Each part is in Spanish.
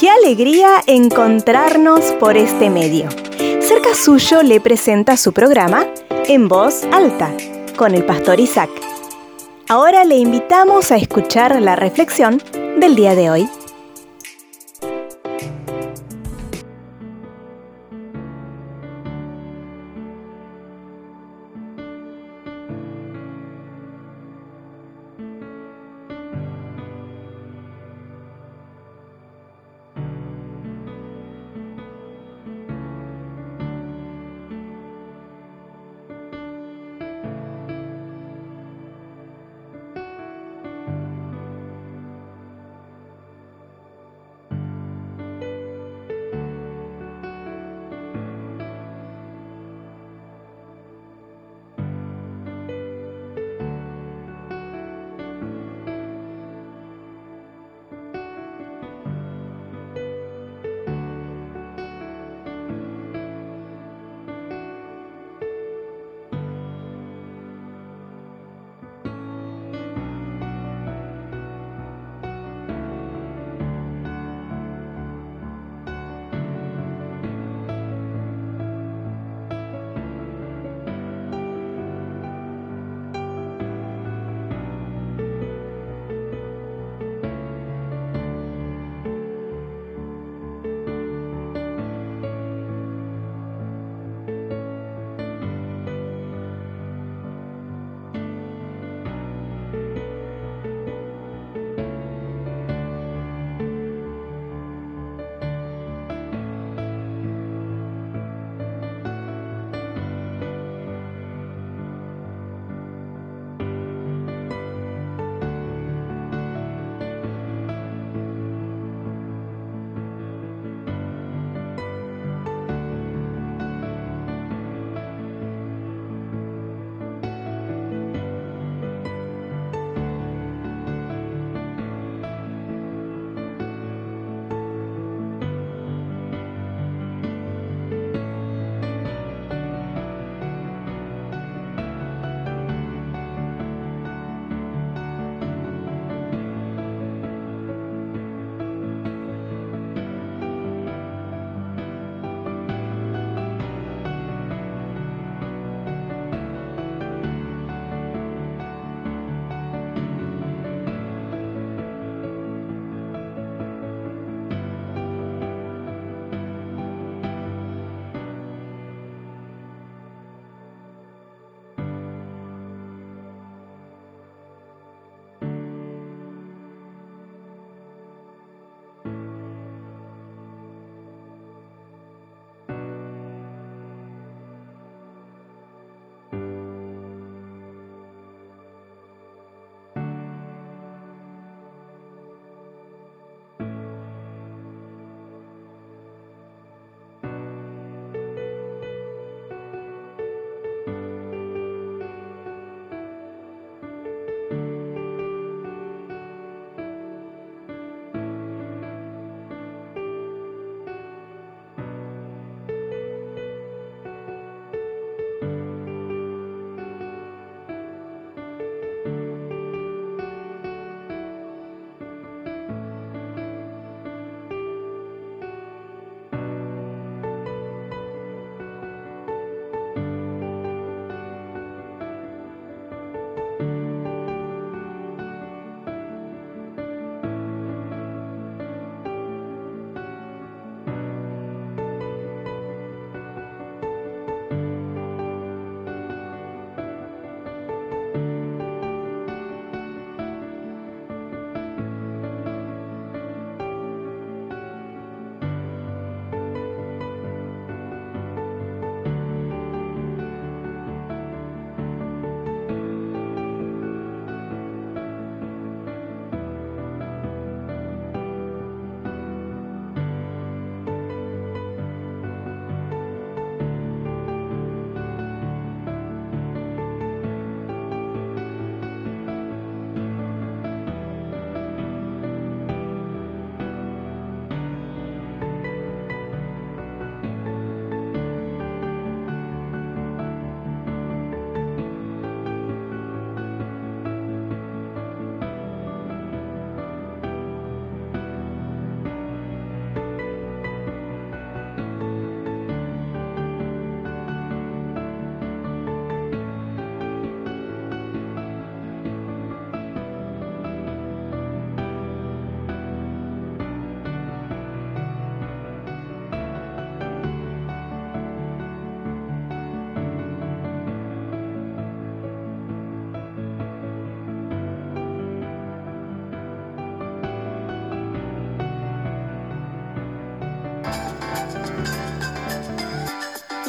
Qué alegría encontrarnos por este medio. Cerca suyo le presenta su programa En Voz Alta con el pastor Isaac. Ahora le invitamos a escuchar la reflexión del día de hoy.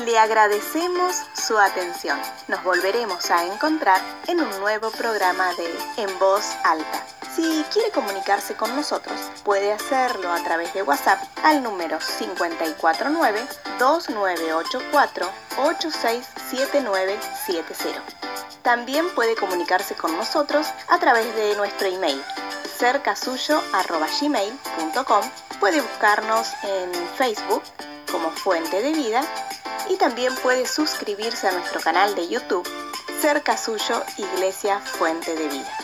Le agradecemos su atención. Nos volveremos a encontrar en un nuevo programa de En Voz Alta. Si quiere comunicarse con nosotros, puede hacerlo a través de WhatsApp al número 549-2984-867970. También puede comunicarse con nosotros a través de nuestro email cercasuyo.gmail.com Puede buscarnos en Facebook como Fuente de Vida y también puede suscribirse a nuestro canal de YouTube Cerca Suyo Iglesia Fuente de Vida.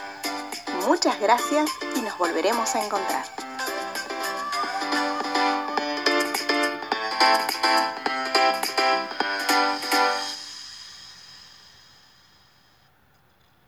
Muchas gracias y nos volveremos a encontrar.